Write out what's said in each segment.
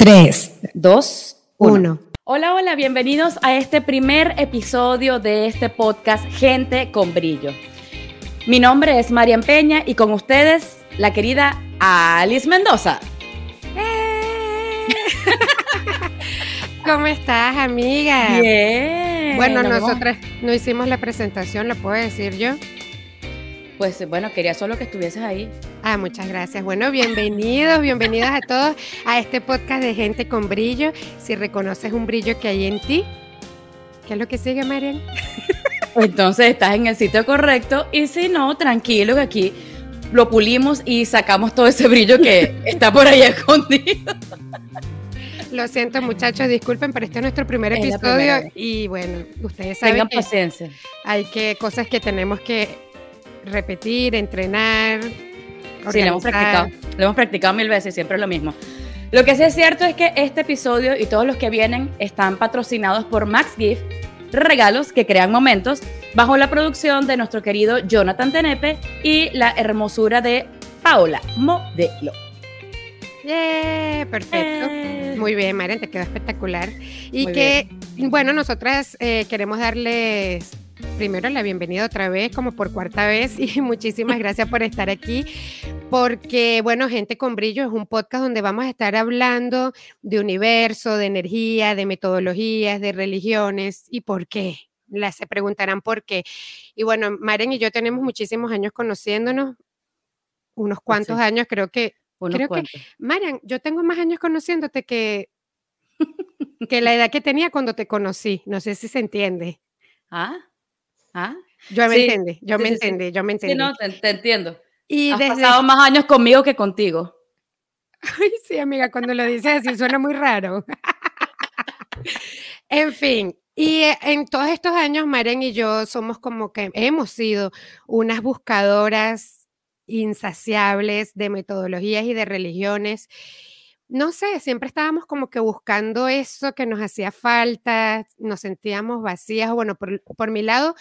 3, 2, 1. Hola, hola, bienvenidos a este primer episodio de este podcast Gente con Brillo. Mi nombre es Marian Peña y con ustedes la querida Alice Mendoza. ¿Cómo estás, amiga? Bien. Bueno, nosotras no hicimos la presentación, ¿lo puedo decir yo? Pues bueno, quería solo que estuvieses ahí. Ah, muchas gracias. Bueno, bienvenidos, bienvenidos a todos a este podcast de Gente con Brillo. Si reconoces un brillo que hay en ti, ¿qué es lo que sigue, Marian? Entonces estás en el sitio correcto y si no, tranquilo que aquí lo pulimos y sacamos todo ese brillo que está por ahí escondido. Lo siento, muchachos, disculpen, pero este es nuestro primer Es episodio y bueno, ustedes saben Tengan que paciencia. hay que cosas que tenemos que repetir, entrenar. Sí, lo hemos practicado. Lo hemos practicado mil veces, siempre es lo mismo. Lo que sí es cierto es que este episodio y todos los que vienen están patrocinados por Max Gift, regalos que crean momentos, bajo la producción de nuestro querido Jonathan Tenepe y la hermosura de Paola Modelo. Yeah, perfecto. Eh. Muy bien, Marian, te quedó espectacular. Y Muy que, bueno, nosotras eh, queremos darles primero la bienvenida otra vez, como por cuarta vez, y muchísimas gracias por estar aquí, porque, bueno, Gente con Brillo es un podcast donde vamos a estar hablando de universo, de energía, de metodologías, de religiones y por qué. Las se preguntarán por qué. Y bueno, Marian y yo tenemos muchísimos años conociéndonos, unos cuantos sí. años, creo que Unos Creo que-. Marian, yo tengo más años conociéndote que, que la edad que tenía cuando te conocí. No sé si se entiende. ¿Ah? ¿Ah? Yo me Sí, entiende, yo sí, me sí, entendí, yo me Sí, entendí. no, te, te entiendo. y Has desde... pasado más años conmigo que contigo. Ay, sí, amiga, cuando lo dices así suena muy raro. en fin, y eh, en todos estos años, Marian y yo somos como que hemos sido unas buscadoras insaciables de metodologías y de religiones. No sé, siempre estábamos como que buscando eso que nos hacía falta, nos sentíamos vacías. Bueno, por, por mi lado,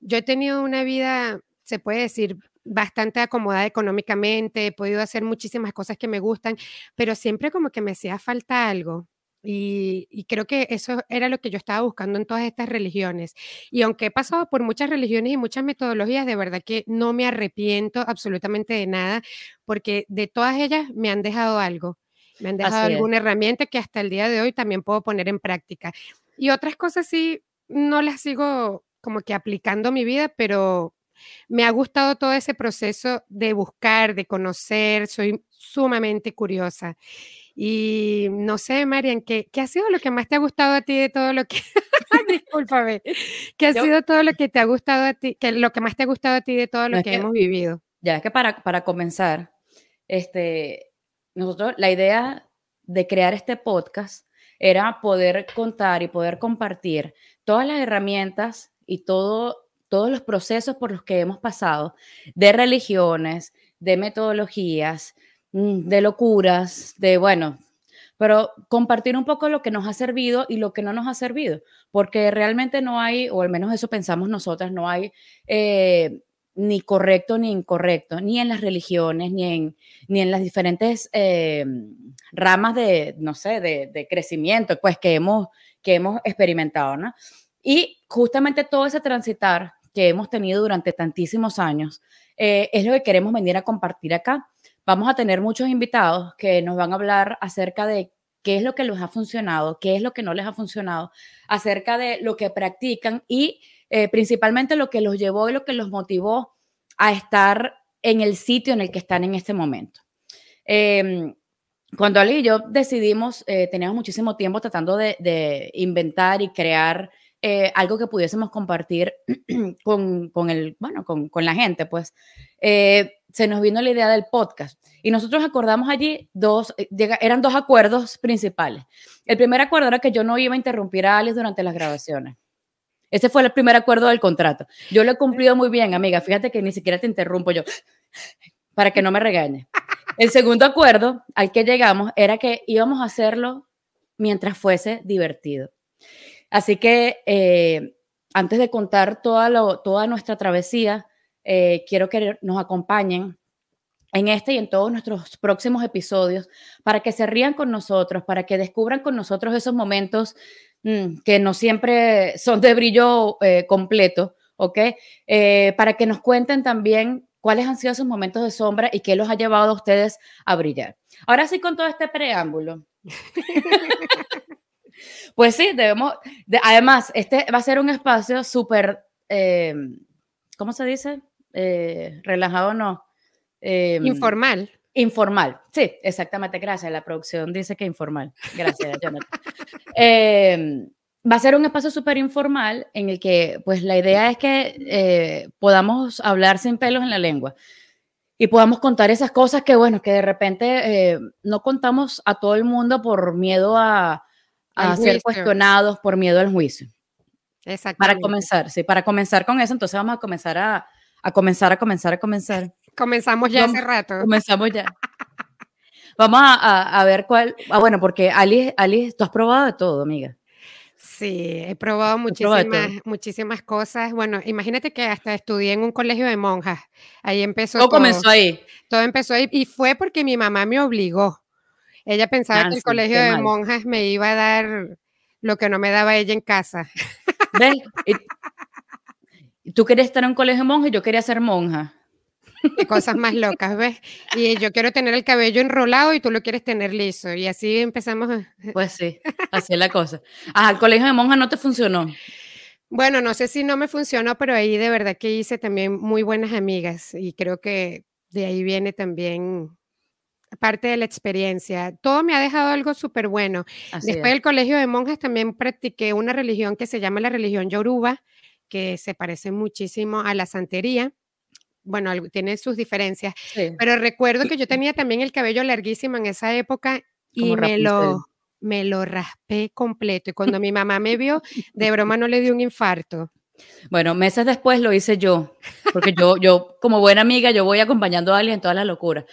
yo he tenido una vida, se puede decir, bastante acomodada económicamente, he podido hacer muchísimas cosas que me gustan, pero siempre como que me hacía falta algo. Y, y creo que eso era lo que yo estaba buscando en todas estas religiones. Y aunque he pasado por muchas religiones y muchas metodologías, de verdad que no me arrepiento absolutamente de nada, porque de todas ellas me han dejado algo. Me han dejado es. alguna herramienta que hasta el día de hoy también puedo poner en práctica. Y otras cosas sí, no las sigo como que aplicando a mi vida, pero me ha gustado todo ese proceso de buscar, de conocer, soy sumamente curiosa. Y no sé, Marian, ¿qué, qué ha sido lo que más te ha gustado a ti de todo lo que... Discúlpame. ¿Qué ha Yo- sido todo lo que te ha gustado a ti, que lo que más te ha gustado a ti de todo lo No, es que que- hemos vivido? Ya es que para, para comenzar, este, nosotros, la idea de crear este podcast era poder contar y poder compartir todas las herramientas y todo, todos los procesos por los que hemos pasado, de religiones, de metodologías, mm, de locuras, de, bueno, pero compartir un poco lo que nos ha servido y lo que no nos ha servido, porque realmente no hay, o al menos eso pensamos nosotras, no hay eh, ni correcto ni incorrecto, ni en las religiones, ni en, ni en las diferentes eh, ramas de, no sé, de, crecimiento, pues que hemos, que hemos experimentado, ¿no? Y justamente todo ese transitar que hemos tenido durante tantísimos años eh, es lo que queremos venir a compartir acá. Vamos a tener muchos invitados que nos van a hablar acerca de qué es lo que les ha funcionado, qué es lo que no les ha funcionado, acerca de lo que practican y eh, principalmente lo que los llevó y lo que los motivó a estar en el sitio en el que están en este momento. Eh, cuando Ali y yo decidimos, eh, teníamos muchísimo tiempo tratando de, inventar y crear eh, algo que pudiésemos compartir con, con el, bueno, con, con, la gente, pues eh, se nos vino la idea del podcast. Y nosotros acordamos allí dos, eran dos acuerdos principales. El primer acuerdo era que yo no iba a interrumpir a Alice durante las grabaciones. Ese fue el primer acuerdo del contrato. Yo lo he cumplido muy bien, amiga. Fíjate que ni siquiera te interrumpo yo para que no me regañe. El segundo acuerdo al que llegamos era que íbamos a hacerlo mientras fuese divertido. Así que eh, antes de contar toda, lo, toda nuestra travesía, eh, quiero que nos acompañen en este y en todos nuestros próximos episodios, para que se rían con nosotros, para que descubran con nosotros esos momentos que no siempre son de brillo eh, completo, ¿ok? Eh, para que nos cuenten también cuáles han sido esos momentos de sombra y qué los ha llevado a ustedes a brillar. Ahora sí, con todo este preámbulo. pues sí, debemos, además, este va a ser un espacio súper, eh, ¿cómo se dice? Relajado no. Em, informal. Informal, sí, exactamente, gracias. La producción dice que informal. Gracias, Jonathan. Em, va a ser un espacio súper informal en el que, pues, la idea es que eh, podamos hablar sin pelos en la lengua y podamos contar esas cosas que, bueno, que de repente eh, no contamos a todo el mundo por miedo a, ser cuestionados, por miedo al juicio. Exacto. Para comenzar, sí, para comenzar con eso, entonces vamos a comenzar a, a comenzar, a comenzar, a comenzar. Comenzamos ya hace rato. Comenzamos ya. Vamos a, a, ver cuál. Ah, bueno, porque Alice, Alice, tú has probado de todo, amiga. Sí, he probado muchísimas, muchísimas cosas. Bueno, imagínate que hasta estudié en un colegio de monjas. Ahí empezó todo. comenzó ahí? Todo empezó ahí y fue porque mi mamá me obligó. Ella pensaba que el colegio de monjas me iba a dar lo que no me daba ella en casa. ¿Ves? Tú querías estar en un colegio de monjas y yo quería ser monja. Y cosas más locas, ¿ves? Y yo quiero tener el cabello enrolado y tú lo quieres tener liso. Y así empezamos. Pues sí, así es la cosa. Ah, el colegio de monjas no te funcionó. Bueno, no sé si no me funcionó, pero ahí de verdad que hice también muy buenas amigas y creo que de ahí viene también parte de la experiencia. Todo me ha dejado algo súper bueno. Después del colegio de monjas también practiqué una religión que se llama la religión yoruba, que se parece muchísimo a la santería bueno, tiene sus diferencias, pero recuerdo que yo tenía también el cabello larguísimo en esa época y me lo, me lo raspé completo. Y cuando mi mamá me vio, de broma no le dio un infarto. Bueno, meses después lo hice yo, porque yo, yo como buena amiga, yo voy acompañando a alguien en todas las locuras.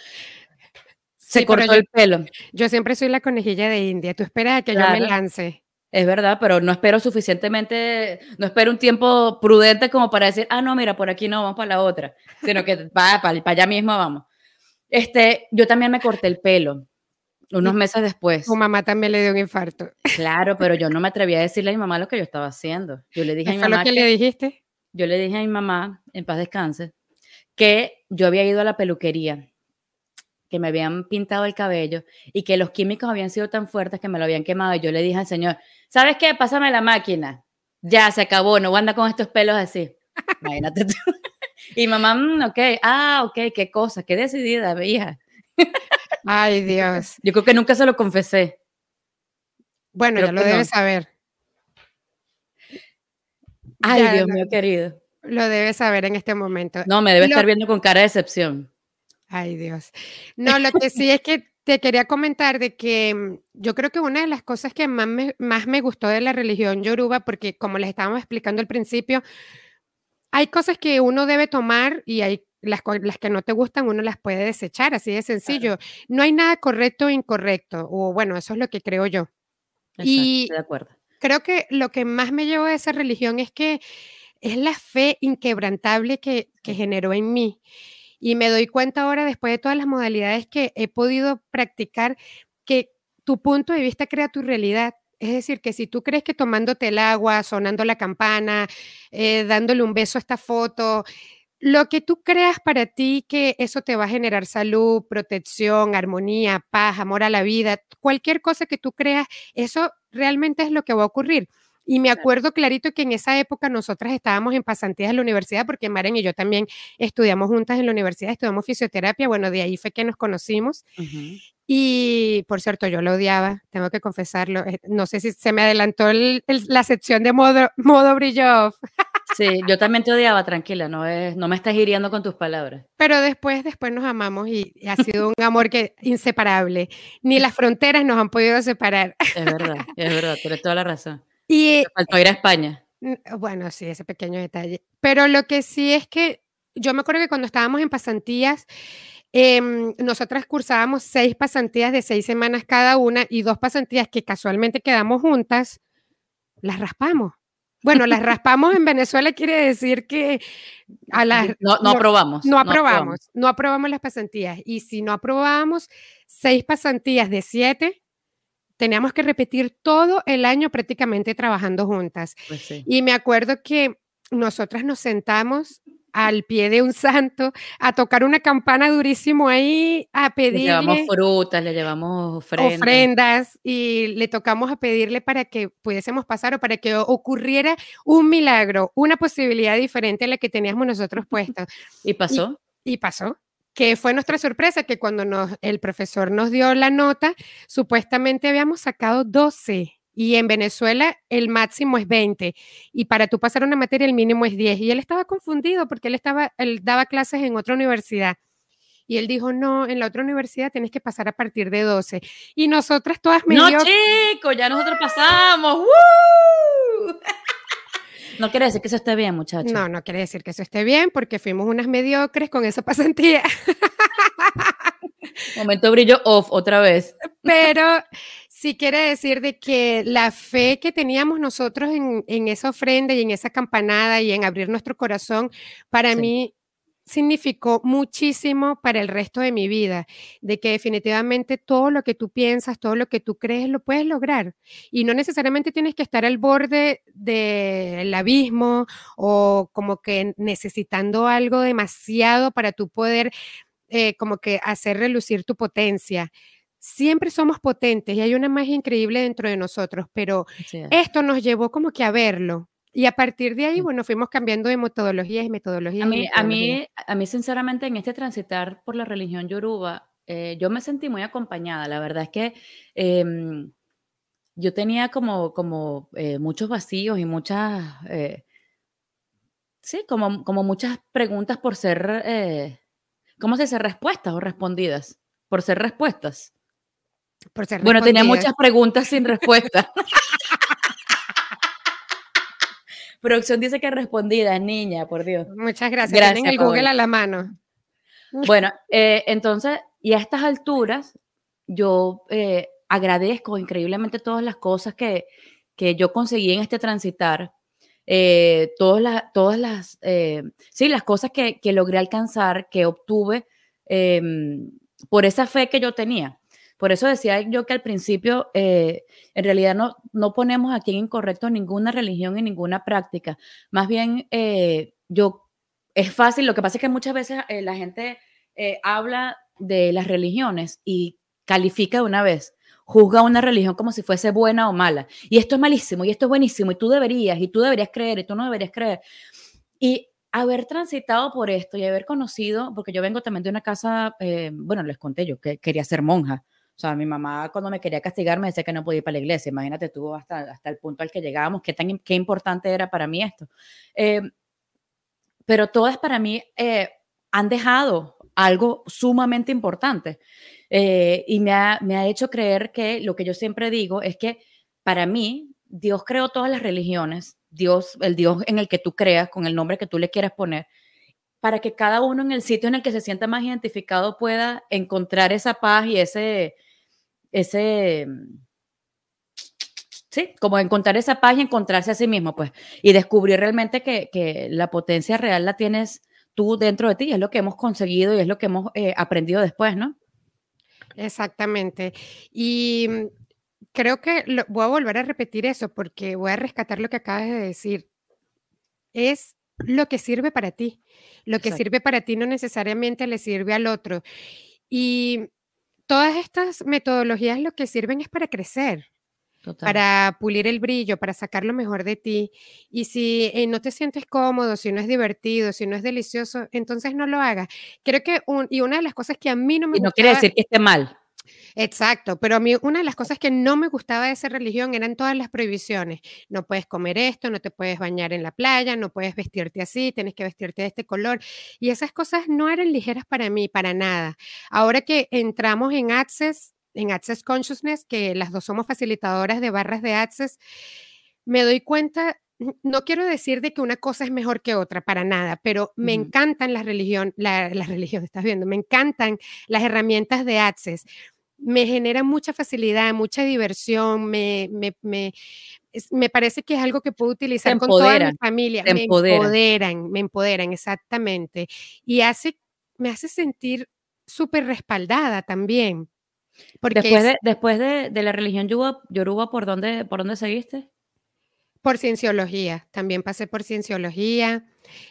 Se cortó el pelo. Yo siempre soy la conejilla de India. Tú esperas a que yo me lance. Es verdad, pero no espero suficientemente, no espero un tiempo prudente como para decir, ah, no, mira, por aquí no, vamos para la otra, sino que para, para, allá mismo vamos. Este, yo también me corté el pelo unos meses después. Tu mamá también le dio un infarto. Claro, pero yo no me atreví a decirle a mi mamá lo que yo estaba haciendo. Yo le dije a mi mamá. lo que, le dijiste? Yo le dije a mi mamá, en paz descanse, que yo había ido a la peluquería que me habían pintado el cabello y que los químicos habían sido tan fuertes que me lo habían quemado. Y yo le dije al señor, ¿sabes qué? Pásame la máquina. Ya, se acabó, no anda con estos pelos así. Imagínate tú. Y mamá, mm, ok, ah, ok, qué cosa, qué decidida, hija. Ay, Dios. Yo creo que nunca se lo confesé. Bueno, ya lo debes saber. Ay, Dios mío, querido. Lo debes saber en este momento. No, me debe estar viendo con cara de decepción. Ay, Dios. No, lo que sí es que te quería comentar de que mm, yo creo que una de las cosas que más me, más me gustó de la religión yoruba, porque como les estábamos explicando al principio, hay cosas que uno debe tomar y hay las, las que no te gustan, uno las puede desechar, así de sencillo. No hay nada correcto o incorrecto, o bueno, eso es lo que creo yo. y de acuerdo. Creo que lo que más me llevó a esa religión es que es la fe inquebrantable que, que generó en mí. Y me doy cuenta ahora, después de todas las modalidades que he podido practicar, que tu punto de vista crea tu realidad. Es decir, que si tú crees que tomándote el agua, sonando la campana, eh, dándole un beso a esta foto, lo que tú creas para ti que eso te va a generar salud, protección, armonía, paz, amor a la vida, cualquier cosa que tú creas, eso realmente es lo que va a ocurrir. Y me acuerdo clarito que en esa época nosotras estábamos en pasantías en la universidad, porque Maren y yo también estudiamos juntas en la universidad, estudiamos fisioterapia, bueno, de ahí fue que nos conocimos. Y por cierto, yo lo odiaba, tengo que confesarlo. Eh, no sé si se me adelantó la sección de modo, modo brillo Sí, yo también te odiaba, tranquila, no, es, no me estás hiriendo con tus palabras. Pero después, después nos amamos y, ha sido un amor que inseparable. Ni las fronteras nos han podido separar. Es verdad, es verdad, tienes toda la razón. Y, faltó ir a España. Bueno, sí, ese pequeño detalle. Pero lo que sí es que yo me acuerdo que cuando estábamos en pasantías, em, nosotras cursábamos seis pasantías de seis semanas cada una y dos pasantías que casualmente quedamos juntas, las raspamos. Bueno, las raspamos en Venezuela quiere decir que a las, no, no, aprobamos. No aprobamos, no aprobamos las pasantías. Y si no aprobábamos seis pasantías de siete, teníamos que repetir todo el año prácticamente trabajando juntas. Pues sí. Y me acuerdo que nosotras nos sentamos al pie de un santo a tocar una campana durísimo ahí, a pedirle. Le llevamos frutas, le llevamos ofrendas. ofrendas. y le tocamos a pedirle para que pudiésemos pasar o para que ocurriera un milagro, una posibilidad diferente a la que teníamos nosotros puestos. ¿Y pasó? Y, y pasó que fue nuestra sorpresa que cuando nos, el profesor nos dio la nota, supuestamente habíamos sacado 12 y en Venezuela el máximo es 20 y para tú pasar una materia el mínimo es 10 y él estaba confundido porque él estaba él daba clases en otra universidad y él dijo, "No, en la otra universidad tienes que pasar a partir de 12." Y nosotras todas medio No, chicos, ya nosotros pasamos. No quiere decir que eso esté bien, muchachos. No, no quiere decir que eso esté bien porque fuimos unas mediocres con esa pasantía. Momento brillo off otra vez. Pero sí quiere decir de que la fe que teníamos nosotros en, en, esa ofrenda y en esa campanada y en abrir nuestro corazón, para mí significó muchísimo para el resto de mi vida, de que definitivamente todo lo que tú piensas, todo lo que tú crees, lo puedes lograr. Y no necesariamente tienes que estar al borde del abismo o como que necesitando algo demasiado para tú poder eh, como que hacer relucir tu potencia siempre somos potentes y hay una magia increíble dentro de nosotros, pero esto nos llevó como que a verlo. Y a partir de ahí, bueno, fuimos cambiando de metodologías y metodologías. A mí, a mí, a mí sinceramente, en este transitar por la religión yoruba, eh, yo me sentí muy acompañada. La verdad es que em, yo tenía como, como eh, muchos vacíos y muchas, eh, sí, como, como muchas preguntas por ser, ¿cómo se dice? Respuestas o respondidas, por ser respuestas bueno, tenía muchas preguntas sin respuesta. Producción dice que respondida, niña, por Dios. Muchas gracias. gracias Tienen el Google a la mano. Bueno, eh, entonces, y a estas alturas, yo eh, agradezco increíblemente todas las cosas que, que yo conseguí en este transitar. Eh, todas las, todas las, sí, las cosas que, que, logré alcanzar, que obtuve em, por esa fe que yo tenía. Por eso decía yo que al principio, eh, en realidad no, no ponemos aquí en incorrecto ninguna religión y ninguna práctica. Más bien, eh, yo, es fácil, lo que pasa es que muchas veces eh, la gente habla de las religiones y califica de una vez juzga una religión como si fuese buena o mala. Y esto es malísimo, y esto es buenísimo, y tú deberías, y tú deberías creer, y tú no deberías creer. Y haber transitado por esto y haber conocido, porque yo vengo también de una casa, bueno, les conté yo que quería ser monja. O sea, mi mamá cuando me quería castigar me decía que no podía ir para la iglesia. Imagínate tú hasta, hasta el punto al que llegábamos, qué tan qué importante era para mí esto. Eh, pero todas para mí eh, han dejado algo sumamente importante eh, y me ha, me ha hecho creer que lo que yo siempre digo es que para mí Dios creó todas las religiones, Dios, el Dios en el que tú creas, con el nombre que tú le quieras poner, para que cada uno en el sitio en el que se sienta más identificado pueda encontrar esa paz y ese, ese, sí, como encontrar esa paz y encontrarse a sí mismo, pues, y descubrir realmente que, la potencia real la tienes tú dentro de ti, es lo que hemos conseguido y es lo que hemos eh, aprendido después, ¿no? Exactamente. Y mm, creo que voy a volver a repetir eso porque voy a rescatar lo que acabas de decir. Es lo que sirve para ti. Lo que sirve para ti no necesariamente le sirve al otro. Y todas estas metodologías lo que sirven es para crecer. para pulir el brillo, para sacar lo mejor de ti. Y si eh, no te sientes cómodo, si no es divertido, si no es delicioso, entonces no lo hagas. Creo que, y una de las cosas que a mí no me... Y no quiere decir que esté mal. Exacto, pero a mí una de las cosas que no me gustaba de esa religión eran todas las prohibiciones. No puedes comer esto, no te puedes bañar en la playa, no puedes vestirte así, tienes que vestirte de este color. Y esas cosas no eran ligeras para mí, para nada. Ahora que entramos en Access, en Access Consciousness, que las dos somos facilitadoras de barras de Access, me doy cuenta no quiero decir de que una cosa es mejor que otra, para nada, pero me encantan las religión, la, las religiones, estás viendo, me encantan las herramientas de Access me genera mucha facilidad, mucha diversión, me, me, me, me parece que es algo que puedo utilizar con toda mi familia. Me empoderan, me empoderan, exactamente. Y hace, me hace sentir súper respaldada también. Porque después, de, después de, de, la religión yoruba, ¿por dónde, ¿por dónde seguiste? Por cienciología, también pasé por cienciología,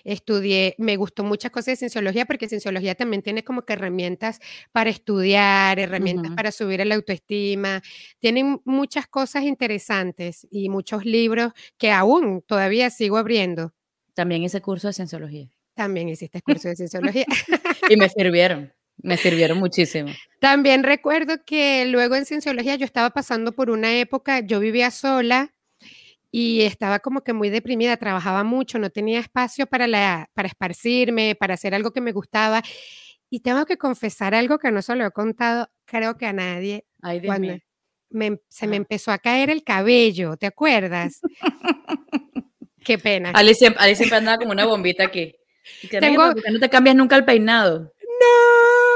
estudié, me gustó muchas cosas de cienciología porque cienciología también tiene como que herramientas para estudiar, herramientas para subir la autoestima, tienen muchas cosas interesantes y muchos libros que aún todavía sigo abriendo. También hice curso de cienciología. También hiciste curso de cienciología. y me sirvieron. Me sirvieron muchísimo. También recuerdo que luego en cienciología yo estaba pasando por una época, yo vivía sola, y estaba como que muy deprimida, trabajaba mucho, no tenía espacio para, la, para esparcirme, para hacer algo que me gustaba. Y tengo que confesar algo que no se lo he contado, creo que a nadie. Ay, cuando me, se me empezó a caer el cabello, ¿te acuerdas? Qué pena. Ali siempre, siempre, andaba como una bombita aquí. Tengo... no te cambias nunca el peinado.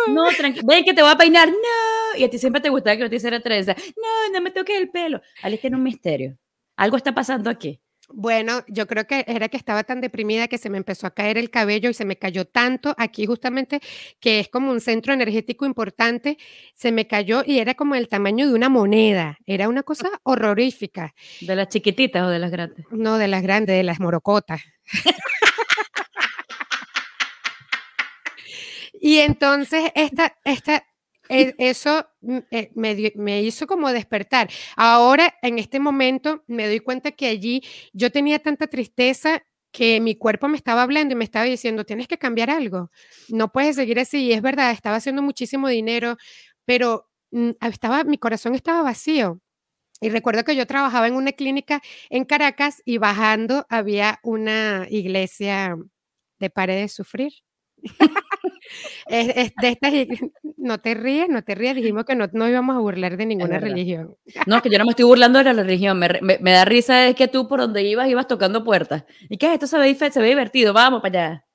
No. No, tranquilo. Ven que te voy a peinar. No. Y a ti siempre te gustaba que no te hiciera trenza. No, no me toques el pelo. Ali tiene un misterio. Algo está pasando aquí. Bueno, yo creo que era que estaba tan deprimida que se me empezó a caer el cabello y se me cayó tanto aquí justamente que es como un centro energético importante, se me cayó y era como el tamaño de una moneda, era una cosa horrorífica. ¿De las chiquititas o de las grandes? No, de las grandes, de las morocotas. y entonces esta, esta, eso mm, eh, me, hizo como despertar. Ahora, en este momento, me doy cuenta que allí yo tenía tanta tristeza que mi cuerpo me estaba hablando y me estaba diciendo, tienes que cambiar algo, no puedes seguir así. Y es verdad, estaba haciendo muchísimo dinero, pero mm, estaba, mi corazón estaba vacío. Y recuerdo que yo trabajaba en una clínica en Caracas y bajando había una iglesia de paredes sufrir. es, de estas, no te ríes, no te ríes, dijimos que no nos íbamos a burlar de ninguna religión. No, que yo no me estoy burlando de la religión, me, me, da risa es que tú por donde ibas ibas tocando puertas. ¿Y qué? Esto se ve, se ve divertido, vamos para allá.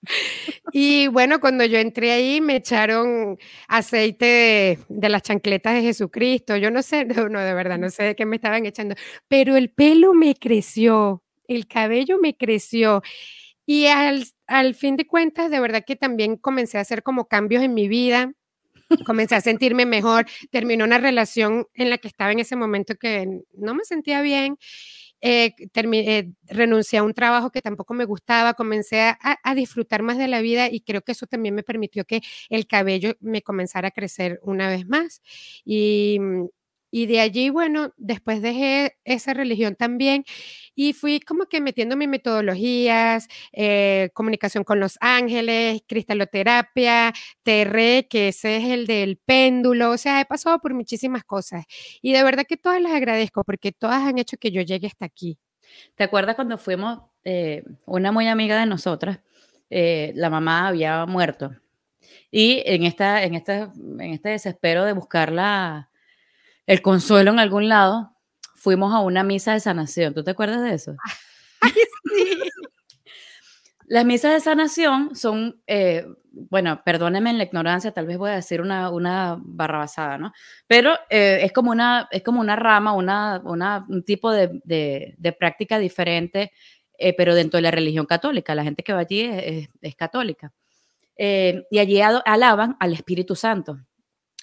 Y bueno, cuando yo entré ahí me echaron aceite de, de, las chancletas de Jesucristo, yo no sé, no, no, de verdad, no sé de qué me estaban echando, pero el pelo me creció, el cabello me creció. Y al, al fin de cuentas, de verdad que también comencé a hacer como cambios en mi vida, comencé a sentirme mejor, terminó una relación en la que estaba en ese momento que no me sentía bien, eh, eh, renuncié a un trabajo que tampoco me gustaba, comencé a, a, disfrutar más de la vida y creo que eso también me permitió que el cabello me comenzara a crecer una vez más. Y mm, y de allí, bueno, después dejé esa religión también y fui como que metiendo mis metodologías, eh, comunicación con los ángeles, cristaloterapia, TR, que ese es el del péndulo, o sea, he pasado por muchísimas cosas y de verdad que todas las agradezco porque todas han hecho que yo llegue hasta aquí. ¿Te acuerdas cuando fuimos, eh, una muy amiga de nosotras, eh, la mamá había muerto y en, esta, en, esta, en este desespero de buscarla el consuelo en algún lado, fuimos a una misa de sanación. ¿Tú te acuerdas de eso? sí. Las misas de sanación son, eh, bueno, perdónenme en la ignorancia, tal vez voy a decir una, una barrabasada, ¿no? Pero eh, es, como una, es como una rama, una, un tipo de, de, práctica diferente, eh, pero dentro de la religión católica. La gente que va allí es, católica. y allí alaban al Espíritu Santo.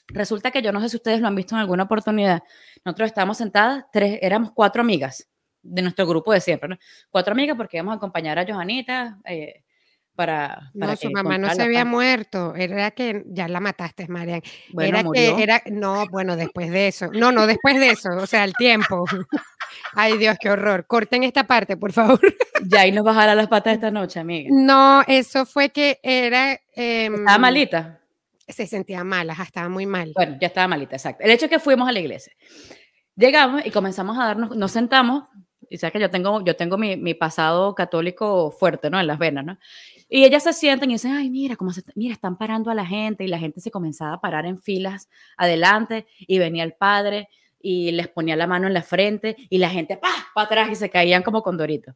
Resulta que yo no sé si ustedes lo han visto en alguna oportunidad. Nosotros estábamos sentadas, tres, éramos cuatro amigas de nuestro grupo de siempre, ¿no? Cuatro amigas porque íbamos a acompañar a Johanita eh, para, para, No, su mamá no se había muerto, era que ya la mataste, Marian. era que era, no, bueno, después de eso. No, no, después de eso, o sea, el tiempo. Ay, Dios, qué horror. Corten esta parte, por favor. Ya ahí nos bajará las patas esta noche, amiga. No, eso fue que era. Eh, Estaba malita se sentía mala, estaba muy mal. Bueno, ya estaba malita, exacto. El hecho es que fuimos a la iglesia. Llegamos y comenzamos a darnos, nos sentamos, y sabes que yo tengo, yo tengo mi, mi, pasado católico fuerte, ¿no? En las venas, ¿no? Y ellas se sientan y dicen, ay, mira, cómo se, mira, están parando a la gente, y la gente se comenzaba a parar en filas adelante, y venía el padre, y les ponía la mano en la frente, y la gente, pa, para atrás, y se caían como condoritos.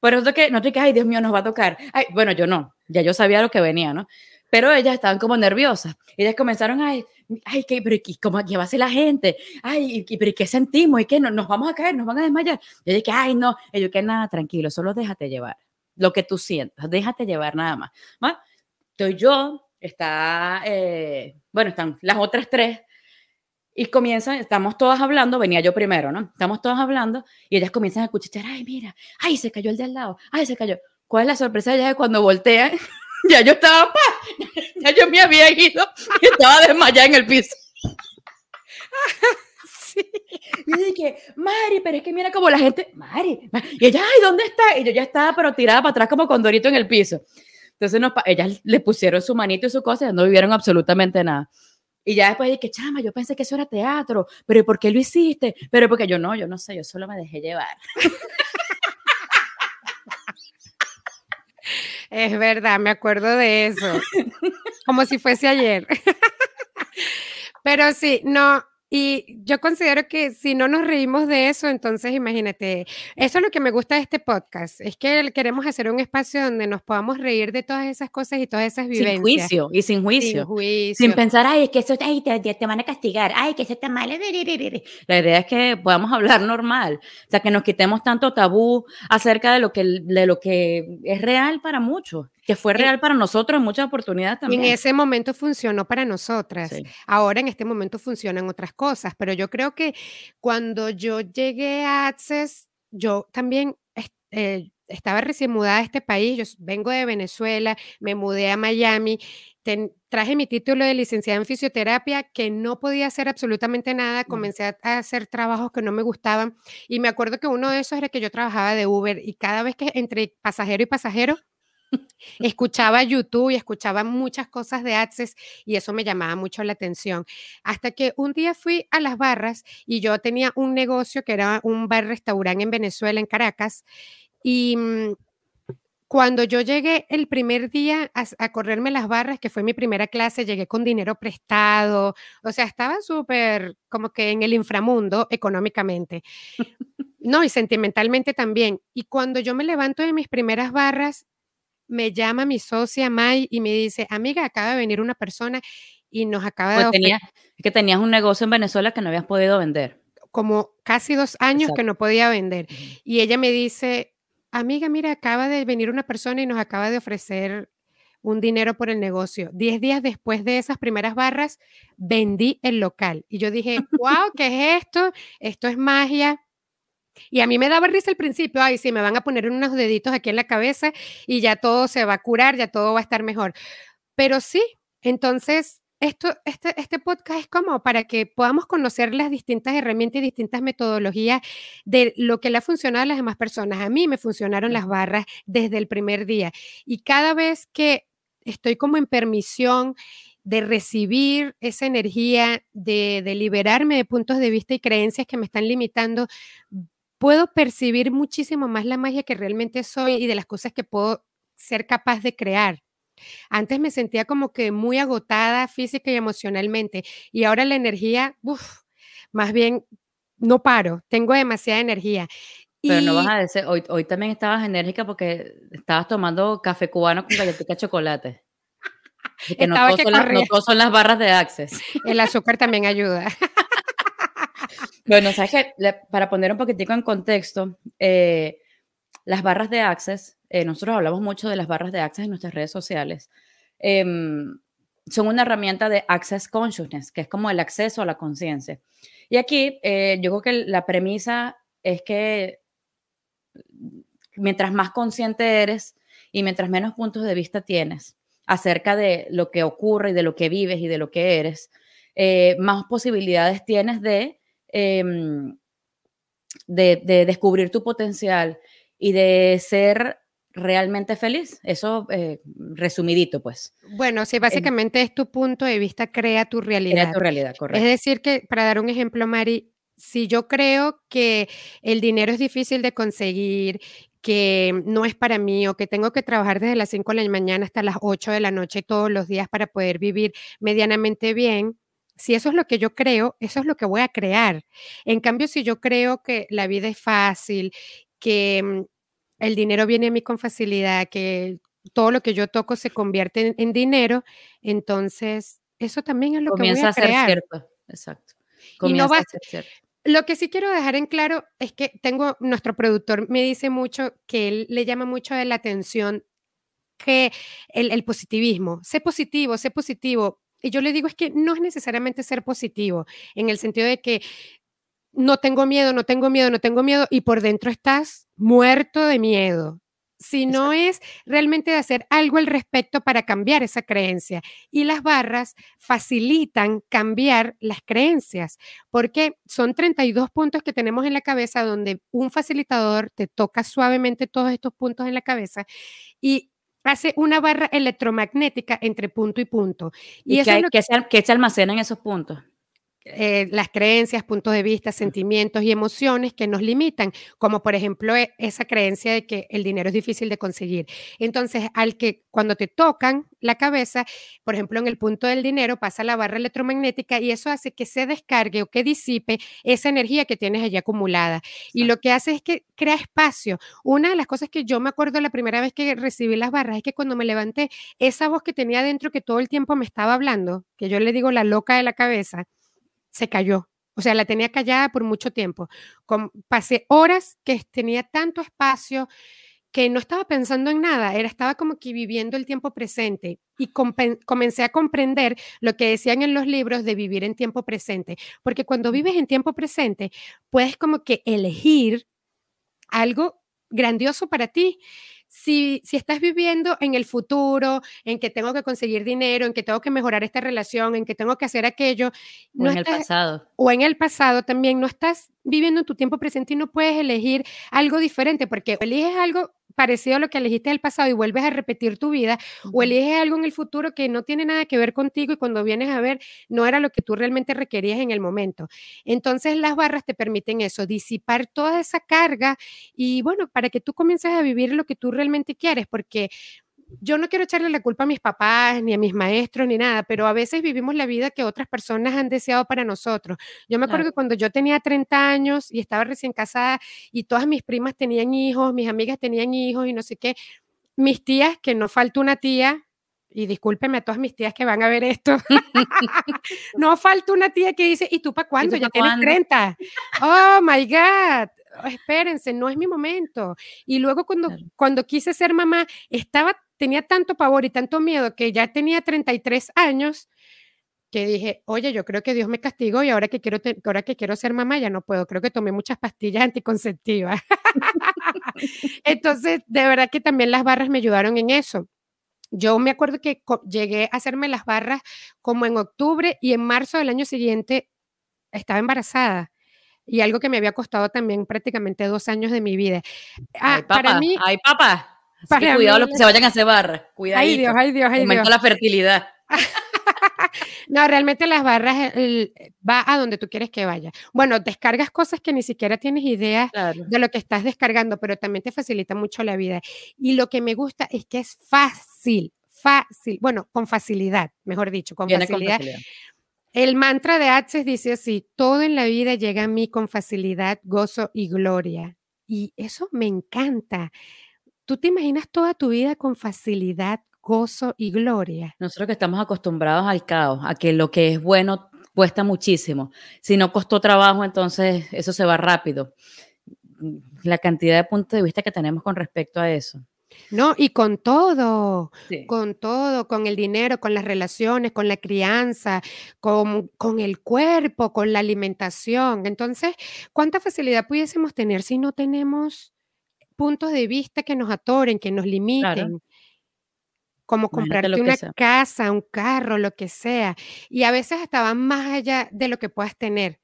Por eso que, no te que, ay, Dios mío, nos va a tocar. Ay, bueno, yo no, ya yo sabía lo que venía, ¿no? Pero ellas estaban como nerviosas. Ellas comenzaron, ay, ay, ¿qué, pero ¿cómo, ¿qué va a hacer la gente? Ay, ¿pero qué sentimos? ¿Y qué? ¿Nos vamos a caer? ¿Nos van a desmayar? Y yo dije, ay, no. Y yo, que nada, tranquilo, solo déjate llevar. Lo que tú sientas, déjate llevar nada más. Estoy yo, está, eh, bueno, están las otras tres, y comienzan, estamos todas hablando, venía yo primero, ¿no? Estamos todas hablando y ellas comienzan a escuchar, ay, mira, ay, se cayó el de al lado, ay, se cayó. ¿Cuál es la sorpresa de cuando voltean? ya yo estaba, ya yo me había ido y estaba desmayada en el piso. Y dije, Mari, pero es que mira como la gente, Mari, y ella, ay, ¿dónde está? Y yo ya estaba, pero tirada para atrás como condorito en el piso. Entonces nos, ellas le pusieron su manito y su cosa y no vivieron absolutamente nada. Y ya después dije, chama, yo pensé que eso era teatro, pero ¿por qué lo hiciste? Pero porque yo no, yo no sé, yo solo me dejé llevar. Es verdad, me acuerdo de eso, como si fuese ayer. Pero sí, no, y yo considero que si no nos reímos de eso, entonces imagínate, eso es lo que me gusta de este podcast, es que queremos hacer un espacio donde nos podamos reír de todas esas cosas y todas esas vivencias. Sin juicio y sin juicio. Sin, pensar, ay, es que eso ay, te, te, van a castigar, ay, que eso está mal. La idea es que podamos hablar normal, o sea, que nos quitemos tanto tabú acerca de lo que, de lo que es real para muchos que fue real para nosotros en muchas oportunidades también. En ese momento funcionó para nosotras. Ahora en este momento funcionan otras cosas, pero yo creo que cuando yo llegué a Access, yo también eh, estaba recién mudada a este país, yo vengo de Venezuela, me mudé a Miami, traje mi título de licenciada en fisioterapia, que no podía hacer absolutamente nada, comencé a, a, hacer trabajos que no me gustaban y me acuerdo que uno de esos era que yo trabajaba de Uber y cada vez que entre pasajero y pasajero, escuchaba YouTube y escuchaba muchas cosas de Access y eso me llamaba mucho la atención. Hasta que un día fui a las barras y yo tenía un negocio que era un bar-restaurante en Venezuela, en Caracas, y mm, cuando yo llegué el primer día a, correrme las barras, que fue mi primera clase, llegué con dinero prestado, o sea, estaba súper como que en el inframundo económicamente. No, y sentimentalmente también. Y cuando yo me levanto de mis primeras barras, me llama mi socia May y me dice, amiga, acaba de venir una persona y nos acaba pues de... Tenía, es que tenías un negocio en Venezuela que no habías podido vender. Como casi dos años que no podía vender. Y ella me dice, amiga, mira, acaba de venir una persona y nos acaba de ofrecer un dinero por el negocio. Diez días después de esas primeras barras, vendí el local. Y yo dije, wow, ¿qué es esto? Esto es magia. Y a mí me daba risa al principio, ay, sí, me van a poner unos deditos aquí en la cabeza y ya todo se va a curar, ya todo va a estar mejor. Pero sí, entonces, esto, este, este podcast es como para que podamos conocer las distintas herramientas y distintas metodologías de lo que le ha funcionado a las demás personas. A mí me funcionaron las barras desde el primer día y cada vez que estoy como en permisión de recibir esa energía, de, de, liberarme de puntos de vista y creencias que me están limitando, puedo percibir muchísimo más la magia que realmente soy y de las cosas que puedo ser capaz de crear. Antes me sentía como que muy agotada física y emocionalmente y ahora la energía, uff, más bien no paro, tengo demasiada energía. Pero no vas a decir, hoy, hoy también estabas enérgica porque estabas tomando café cubano con galletita de chocolate. Que no, son las, no son las barras de Access. El azúcar también ayuda. Bueno, sabes que para poner un poquitico en contexto, eh, las barras de Access, eh, nosotros hablamos mucho de las barras de Access en nuestras redes sociales, em, son una herramienta de Access Consciousness, que es como el acceso a la conciencia. Y aquí eh, yo creo que la premisa es que mientras más consciente eres y mientras menos puntos de vista tienes acerca de lo que ocurre y de lo que vives y de lo que eres, más posibilidades tienes de Em, de, descubrir tu potencial y de ser realmente feliz. Eso eh, resumidito, pues. Bueno, sí, básicamente es tu punto de vista, crea tu realidad. Crea tu realidad, correcto. Es decir, que para dar un ejemplo, Mari, si yo creo que el dinero es difícil de conseguir, que no es para mí o que tengo que trabajar desde las 5 de la mañana hasta las 8 de la noche todos los días para poder vivir medianamente bien, si eso es lo que yo creo, eso es lo que voy a crear. En cambio, si yo creo que la vida es fácil, que mm, el dinero viene a mí con facilidad, que todo lo que yo toco se convierte en, dinero, entonces eso también es lo que voy a, crear. ser cierto, exacto. y no va a ser cierto. Lo que sí quiero dejar en claro es que tengo, nuestro productor me dice mucho que él le llama mucho de la atención que el, el positivismo, sé positivo, sé positivo. Y yo le digo es que no es necesariamente ser positivo, en el sentido de que no tengo miedo, no tengo miedo, no tengo miedo, y por dentro estás muerto de miedo sino es realmente de hacer algo al respecto para cambiar esa creencia. Y las barras facilitan cambiar las creencias, porque son 32 puntos que tenemos en la cabeza donde un facilitador te toca suavemente todos estos puntos en la cabeza y hace una barra electromagnética entre punto y punto. Y, eso que, que, que se almacenan esos puntos. Eh, las creencias, puntos de vista, sentimientos y emociones que nos limitan, como por ejemplo e, esa creencia de que el dinero es difícil de conseguir. Entonces, al que cuando te tocan la cabeza, por ejemplo, en el punto del dinero pasa la barra electromagnética y eso hace que se descargue o que disipe esa energía que tienes allí acumulada. Y lo que hace es que crea espacio. Una de las cosas que yo me acuerdo la primera vez que recibí las barras es que cuando me levanté, esa voz que tenía dentro que todo el tiempo me estaba hablando, que yo le digo la loca de la cabeza, se cayó. O sea, la tenía callada por mucho tiempo. pasé horas que tenía tanto espacio que no estaba pensando en nada, era, estaba como que viviendo el tiempo presente y comencé a comprender lo que decían en los libros de vivir en tiempo presente, porque cuando vives en tiempo presente, puedes como que elegir algo grandioso para ti si, si estás viviendo en el futuro, en que tengo que conseguir dinero, en que tengo que mejorar esta relación, en que tengo que hacer aquello, o en el pasado. O en el pasado también, no estás viviendo en tu tiempo presente y no puedes elegir algo diferente, porque eliges algo parecido a lo que elegiste en el pasado y vuelves a repetir tu vida, o eliges algo en el futuro que no tiene nada que ver contigo y cuando vienes a ver no era lo que tú realmente requerías en el momento. Entonces las barras te permiten eso, disipar toda esa carga y bueno, para que tú comiences a vivir lo que tú realmente quieres, porque yo no quiero echarle la culpa a mis papás, ni a mis maestros, ni nada, pero a veces vivimos la vida que otras personas han deseado para nosotros. Yo me acuerdo que cuando yo tenía 30 años y estaba recién casada y todas mis primas tenían hijos, mis amigas tenían hijos y no sé qué, mis tías, que no falta una tía, y discúlpeme a todas mis tías que van a ver esto, no falta una tía que dice, ¿y tú para cuándo? ya tienes 30. Oh, my God. espérense, no es mi momento. Y luego cuando, cuando quise ser mamá, estaba tenía tanto pavor y tanto miedo que ya tenía 33 años que dije, oye, yo creo que Dios me castigó y ahora que quiero, ahora que quiero ser mamá ya no puedo. Creo que tomé muchas pastillas anticonceptivas. Entonces, de verdad que también las barras me ayudaron en eso. Yo me acuerdo que llegué a hacerme las barras como en octubre y en marzo del año siguiente estaba embarazada. Y algo que me había costado también prácticamente dos años de mi vida. Ah, para mí, ay, papá cuidado los que se vayan a hacer barras. Cuidado. Ay Dios, ay Dios, ay Aumenta la fertilidad. no, realmente las barras va a donde tú quieres que vaya. Bueno, descargas cosas que ni siquiera tienes idea de lo que estás descargando, pero también te facilita mucho la vida. Y lo que me gusta es que es fácil, fácil, bueno, con facilidad, mejor dicho, con, facilidad. El mantra de Access dice así, todo en la vida llega a mí con facilidad, gozo y gloria. Y eso me encanta tú te imaginas toda tu vida con facilidad, gozo y gloria. Nosotros que estamos acostumbrados al caos, a que lo que es bueno cuesta muchísimo. Si no costó trabajo, entonces eso se va rápido. La cantidad de puntos de vista que tenemos con respecto a eso. No, y con todo, con todo, con el dinero, con las relaciones, con la crianza, con, con, el cuerpo, con la alimentación. Entonces, ¿cuánta facilidad pudiésemos tener si no tenemos puntos de vista que nos atoren, que nos limiten. Como comprarte una casa, un carro, lo que sea. Y a veces hasta van más allá de lo que puedas tener.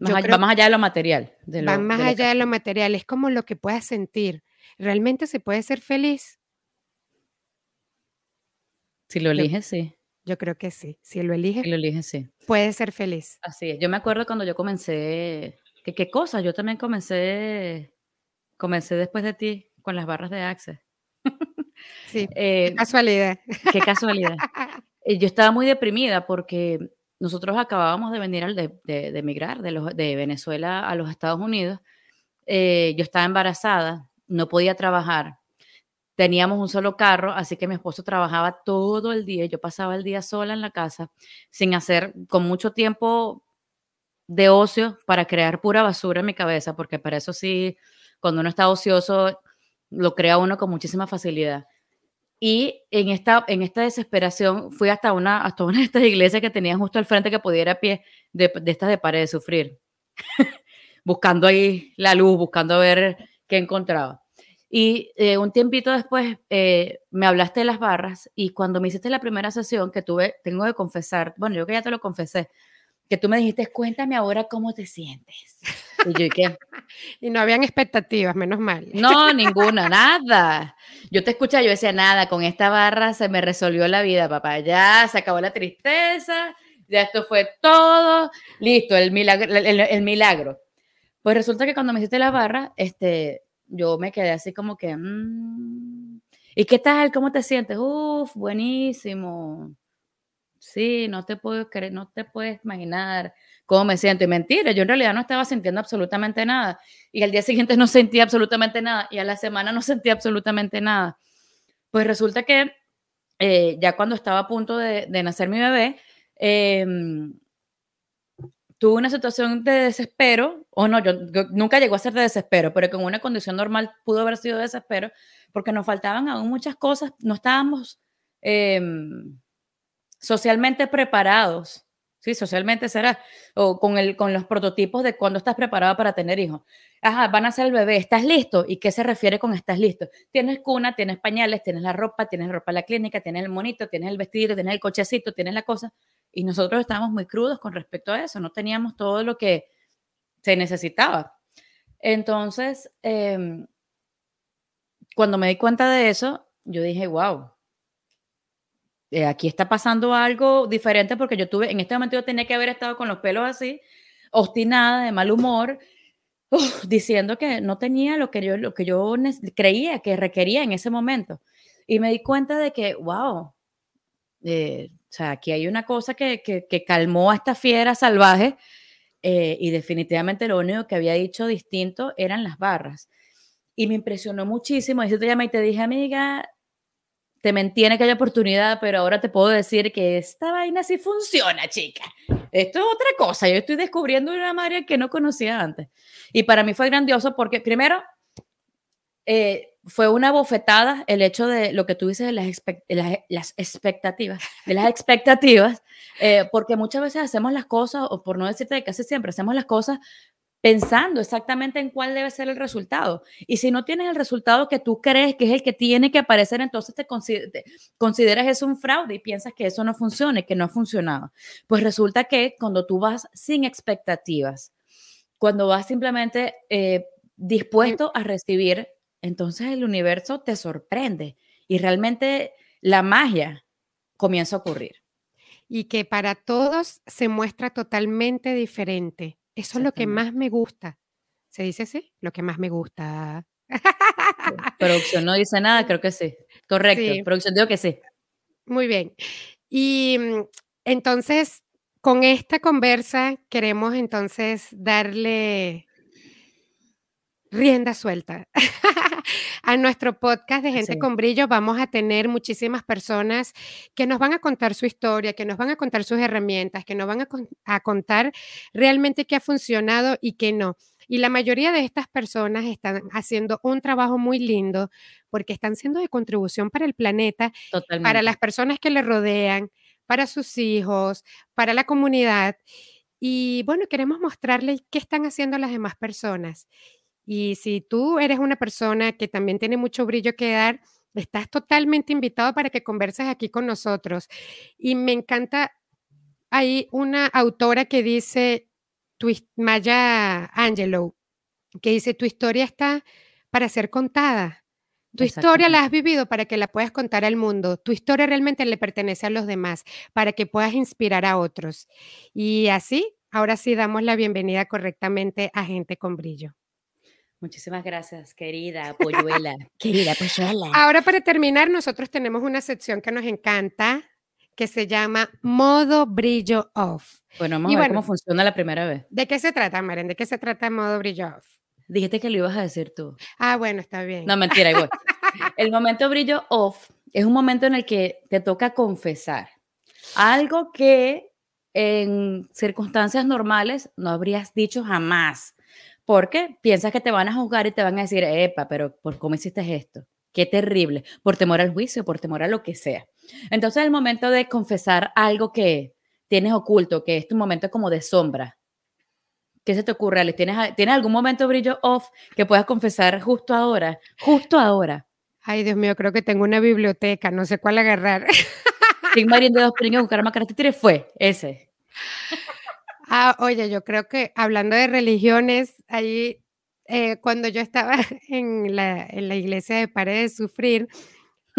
va más allá de lo material. van más allá de lo material. Es como lo que puedas sentir. ¿Realmente se puede ser feliz? Si lo eliges, sí. Yo creo que sí. Si lo eliges, si lo eliges sí. puede ser feliz. Así es. Yo me acuerdo cuando yo comencé, que qué cosa, yo también comencé Comencé después de ti con las barras de Access. Sí, qué eh, casualidad. Qué casualidad. Eh, yo estaba muy deprimida porque nosotros acabábamos de venir al de, de, emigrar de, los, de Venezuela a los Estados Unidos. Eh, yo estaba embarazada, no podía trabajar. teníamos un solo carro, así que mi esposo trabajaba todo el día, yo pasaba el día sola en la casa, sin hacer, con mucho tiempo de ocio para crear pura basura en mi cabeza, porque para eso sí, cuando uno está ocioso, lo crea uno con muchísima facilidad. Y en esta, en esta desesperación fui hasta una, hasta una de estas iglesias que tenía justo al frente que pudiera a pie de, de estas de pared de sufrir, buscando ahí la luz, buscando ver qué encontraba. Y eh, un tiempito después eh, me hablaste de las barras y cuando me hiciste la primera sesión que tuve, tengo que confesar, bueno, yo que ya te lo confesé, que tú me dijiste, cuéntame ahora cómo te sientes. Y yo, ¿qué? y no habían expectativas, menos mal. No, ninguna, nada. Yo te escuché, yo decía, nada, con esta barra se me resolvió la vida, papá. Ya se acabó la tristeza, ya esto fue todo, listo, el milagro. El, milagro. Pues resulta que cuando me hiciste la barra, este, yo me quedé así como que, mm, ¿y qué tal? ¿Cómo te sientes? Uf, buenísimo. Sí, no te puedo creer, no te puedes imaginar cómo me siento. Y mentira, yo en realidad no estaba sintiendo absolutamente nada. Y al día siguiente no sentía absolutamente nada. Y a la semana no sentía absolutamente nada. Pues resulta que eh, ya cuando estaba a punto de, nacer mi bebé, em, tuve una situación de desespero, o no, yo, nunca llegó a ser de desespero, pero con una condición normal pudo haber sido de desespero, porque nos faltaban aún muchas cosas, no estábamos em, socialmente preparados, ¿sí? Socialmente será, o con, el, con los prototipos de cuando estás preparado para tener hijos. Ajá, van a ser el bebé, ¿estás listo? ¿Y qué se refiere con estás listo? Tienes cuna, tienes pañales, tienes la ropa, tienes ropa de la clínica, tienes el monito, tienes el vestido, tienes el cochecito, tienes la cosa y nosotros estábamos muy crudos con respecto a eso, no teníamos todo lo que se necesitaba. Entonces, em, cuando me di cuenta de eso, yo dije, wow, eh, aquí está pasando algo diferente porque yo tuve, en este momento yo tenía que haber estado con los pelos así, obstinada, de mal humor, diciendo que no tenía lo que yo, lo que yo creía que requería en ese momento. Y me di cuenta de que, wow, eh, o sea, aquí hay una cosa que, que, calmó a esta fiera salvaje eh, y definitivamente lo único que había dicho distinto eran las barras. Y me impresionó muchísimo. Y yo te y te dije, amiga, te mantiene que haya oportunidad, pero ahora te puedo decir que esta vaina sí funciona, chica. Esto es otra cosa. Yo estoy descubriendo una María que no conocía antes. Y para mí fue grandioso porque, primero, eh, fue una bofetada el hecho de lo que tú dices de las, las, expectativas, de las expectativas, eh, porque muchas veces hacemos las cosas, o por no decirte que casi siempre hacemos las cosas pensando exactamente en cuál debe ser el resultado. Y si no tienes el resultado que tú crees que es el que tiene que aparecer, entonces te, consideras eso un fraude y piensas que eso no funciona y que no ha funcionado. Pues resulta que cuando tú vas sin expectativas, cuando vas simplemente eh, dispuesto a recibir entonces el universo te sorprende y realmente la magia comienza a ocurrir. Y que para todos se muestra totalmente diferente. Eso es lo que más me gusta. ¿Se dice así? Lo que más me gusta. Producción no dice nada, creo que sí. Correcto. Producción digo que sí. Muy bien. Y mm, entonces, con esta conversa queremos entonces darle rienda suelta. a nuestro podcast de Gente con Brillo vamos a tener muchísimas personas que nos van a contar su historia, que nos van a contar sus herramientas, que nos van a, contar realmente qué ha funcionado y qué no. Y la mayoría de estas personas están haciendo un trabajo muy lindo porque están siendo de contribución para el planeta, para las personas que le rodean, para sus hijos, para la comunidad. Y bueno, queremos mostrarles qué están haciendo las demás personas. Y si tú eres una persona que también tiene mucho brillo que dar, estás totalmente invitado para que converses aquí con nosotros. Y me encanta, hay una autora que dice, Maya Angelou, que dice, tu historia está para ser contada. Tu historia la has vivido para que la puedas contar al mundo. Tu historia realmente le pertenece a los demás, para que puedas inspirar a otros. Y así, ahora sí damos la bienvenida correctamente a Gente con Brillo. Muchísimas gracias, querida Polluela. querida Polluela. Ahora, para terminar, nosotros tenemos una sección que nos encanta, que se llama Modo Brillo Off. Bueno, vamos a ver cómo funciona la primera vez. ¿De qué se trata, Maren? ¿De qué se trata Modo Brillo Off? Dijiste que lo ibas a decir tú. Ah, bueno, está bien. No, mentira, igual. El momento brillo off es un momento en el que te toca confesar algo que en circunstancias normales no habrías dicho jamás, porque piensas que te van a juzgar y te van a decir, epa, pero ¿por cómo hiciste esto? Qué terrible, por temor al juicio, por temor a lo que sea. Entonces, el momento de confesar algo que tienes oculto, que es tu momento como de sombra, ¿qué se te ocurre, ¿Tienes, ¿Tienes algún momento brillo off que puedas confesar justo ahora? Justo ahora. Ay, Dios mío, creo que tengo una biblioteca, no sé cuál agarrar. Sin Marín de dos Pringles, buscar tire fue ese. Ah, oye, yo creo que hablando de religiones, ahí eh, cuando yo estaba en la, en la iglesia de Paredes de Sufrir,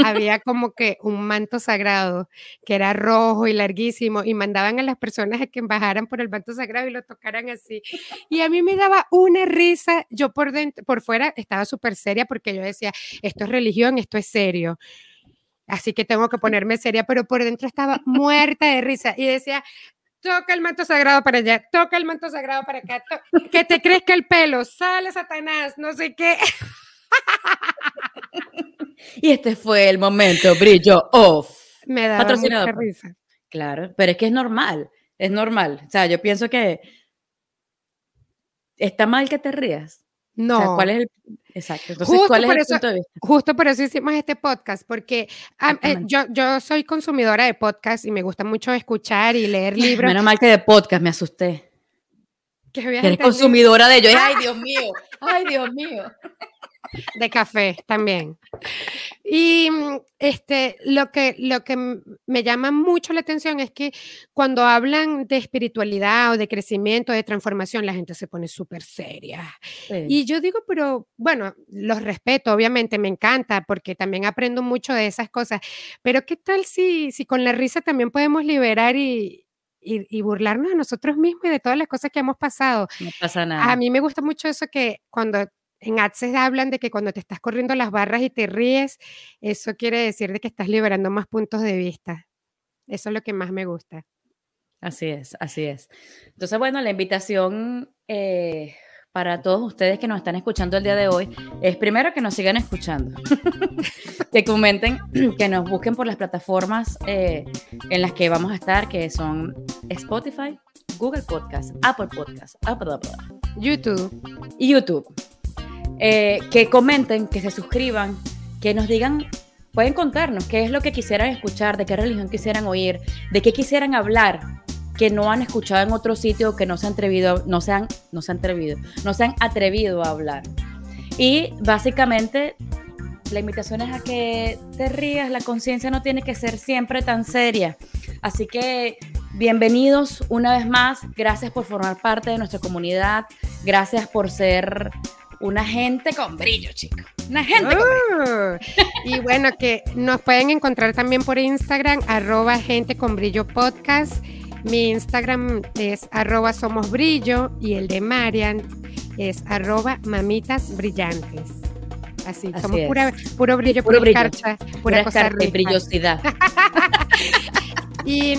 había como que un manto sagrado que era rojo y larguísimo y mandaban a las personas a que bajaran por el manto sagrado y lo tocaran así. Y a mí me daba una risa, yo por dentro, por fuera estaba súper seria porque yo decía, esto es religión, esto es serio. Así que tengo que ponerme seria, pero por dentro estaba muerta de risa y decía, toca el manto sagrado para allá, toca el manto sagrado para acá, que te que el pelo, sale Satanás, no sé qué. y este fue el momento brillo off. Me da mucha risa. Claro, pero es que es normal, es normal. O sea, yo pienso que está mal que te rías. No. ¿cuál es el exacto? Entonces, ¿cuál es el punto de vista? Justo por eso hicimos este podcast, porque eh, yo, yo soy consumidora de podcast y me gusta mucho escuchar y leer libros. Menos mal que de podcast me asusté. Que eres consumidora de ellos. Ay, Dios mío. Ay, Dios mío de café también. Y mm, este, lo, que, lo que me llama mucho la atención es que cuando hablan de espiritualidad o de crecimiento, de transformación, la gente se pone súper seria. Y yo digo, pero bueno, los respeto, obviamente, me encanta porque también aprendo mucho de esas cosas, pero ¿qué tal si, si con la risa también podemos liberar y, y, burlarnos de nosotros mismos y de todas las cosas que hemos pasado. No pasa nada. A mí me gusta mucho eso que cuando en AdSense hablan de que cuando te estás corriendo las barras y te ríes, eso quiere decir de que estás liberando más puntos de vista. Eso es lo que más me gusta. Así es, así es. Entonces, bueno, la invitación eh, para todos ustedes que nos están escuchando el día de hoy es primero que nos sigan escuchando, que comenten, que nos busquen por las plataformas eh, en las que vamos a estar, que son Spotify, Google Podcast, Apple Podcast, Apple, Apple, YouTube y YouTube. Eh, que comenten, que se suscriban, que nos digan, pueden contarnos qué es lo que quisieran escuchar, de qué religión quisieran oír, de qué quisieran hablar, que no han escuchado en otro sitio, que no se han atrevido, no se han, no se han atrevido, no se han atrevido a hablar. Y básicamente la invitación es a que te rías, la conciencia no tiene que ser siempre tan seria. Así que bienvenidos una vez más, gracias por formar parte de nuestra comunidad, gracias por ser una gente con brillo, chicos. Una gente con brillo. Uh. Y bueno, que nos pueden encontrar también por Instagram, arroba gente con brillo podcast. Mi Instagram es arroba somos brillo y el de Marian es arroba mamitas brillantes. Así, somos puro brillo, puro brillo. pura, cosa y brillosidad. Y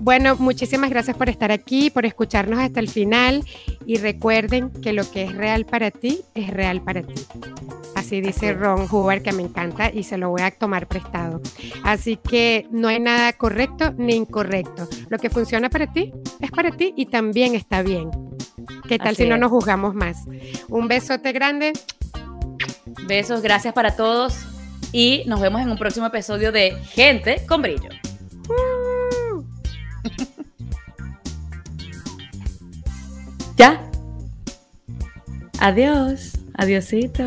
bueno, muchísimas gracias por estar aquí, por escucharnos hasta el final y recuerden que lo que es real para ti es real para ti. Así dice Ron Hoover, que me encanta y se lo voy a tomar prestado. Así que no hay nada correcto ni incorrecto. Lo que funciona para ti es para ti y también está bien. ¿Qué tal si no nos juzgamos más? Un besote grande. Besos, gracias para todos y nos vemos en un próximo episodio de Gente con Brillo. ya. Adiós. Adiósito.